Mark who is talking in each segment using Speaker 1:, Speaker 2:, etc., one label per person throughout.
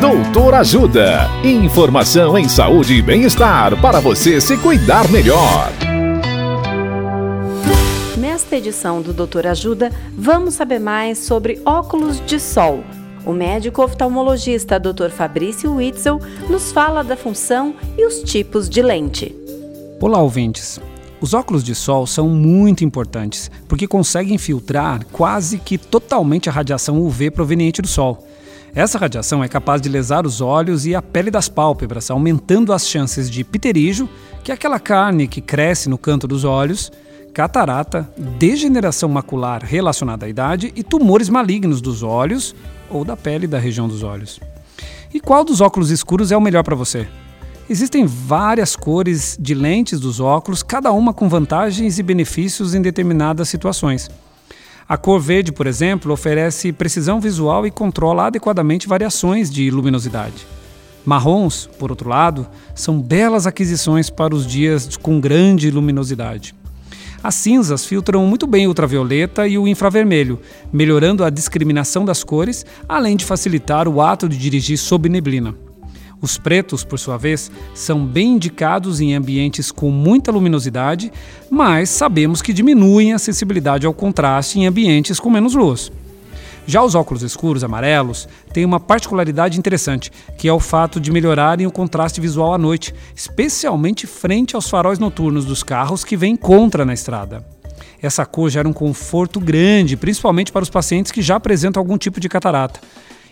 Speaker 1: Doutor Ajuda. Informação em saúde e bem-estar para você se cuidar melhor.
Speaker 2: Nesta edição do Doutor Ajuda, vamos saber mais sobre óculos de sol. O médico oftalmologista Dr. Fabrício Witzel nos fala da função e os tipos de lente.
Speaker 3: Olá, ouvintes. Os óculos de sol são muito importantes porque conseguem filtrar quase que totalmente a radiação UV proveniente do sol. Essa radiação é capaz de lesar os olhos e a pele das pálpebras, aumentando as chances de pterígio, que é aquela carne que cresce no canto dos olhos, catarata, degeneração macular relacionada à idade e tumores malignos dos olhos ou da pele da região dos olhos. E qual dos óculos escuros é o melhor para você? Existem várias cores de lentes dos óculos, cada uma com vantagens e benefícios em determinadas situações. A cor verde, por exemplo, oferece precisão visual e controla adequadamente variações de luminosidade. Marrons, por outro lado, são belas aquisições para os dias com grande luminosidade. As cinzas filtram muito bem o ultravioleta e o infravermelho, melhorando a discriminação das cores, além de facilitar o ato de dirigir sob neblina. Os pretos, por sua vez, são bem indicados em ambientes com muita luminosidade, mas sabemos que diminuem a sensibilidade ao contraste em ambientes com menos luz. Já os óculos escuros amarelos têm uma particularidade interessante, que é o fato de melhorarem o contraste visual à noite, especialmente frente aos faróis noturnos dos carros que vêm contra na estrada. Essa cor gera um conforto grande, principalmente para os pacientes que já apresentam algum tipo de catarata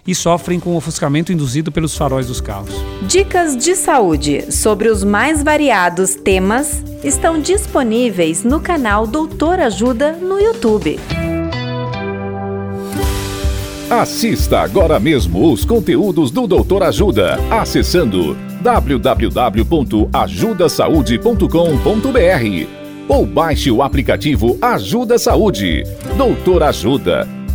Speaker 3: e sofrem com o ofuscamento induzido pelos faróis dos carros.
Speaker 2: Dicas de saúde sobre os mais variados temas estão disponíveis no canal Doutor Ajuda no YouTube.
Speaker 1: Assista agora mesmo os conteúdos do Doutor Ajuda acessando www.ajudasaude.com.br ou baixe o aplicativo Ajuda Saúde. Doutor Ajuda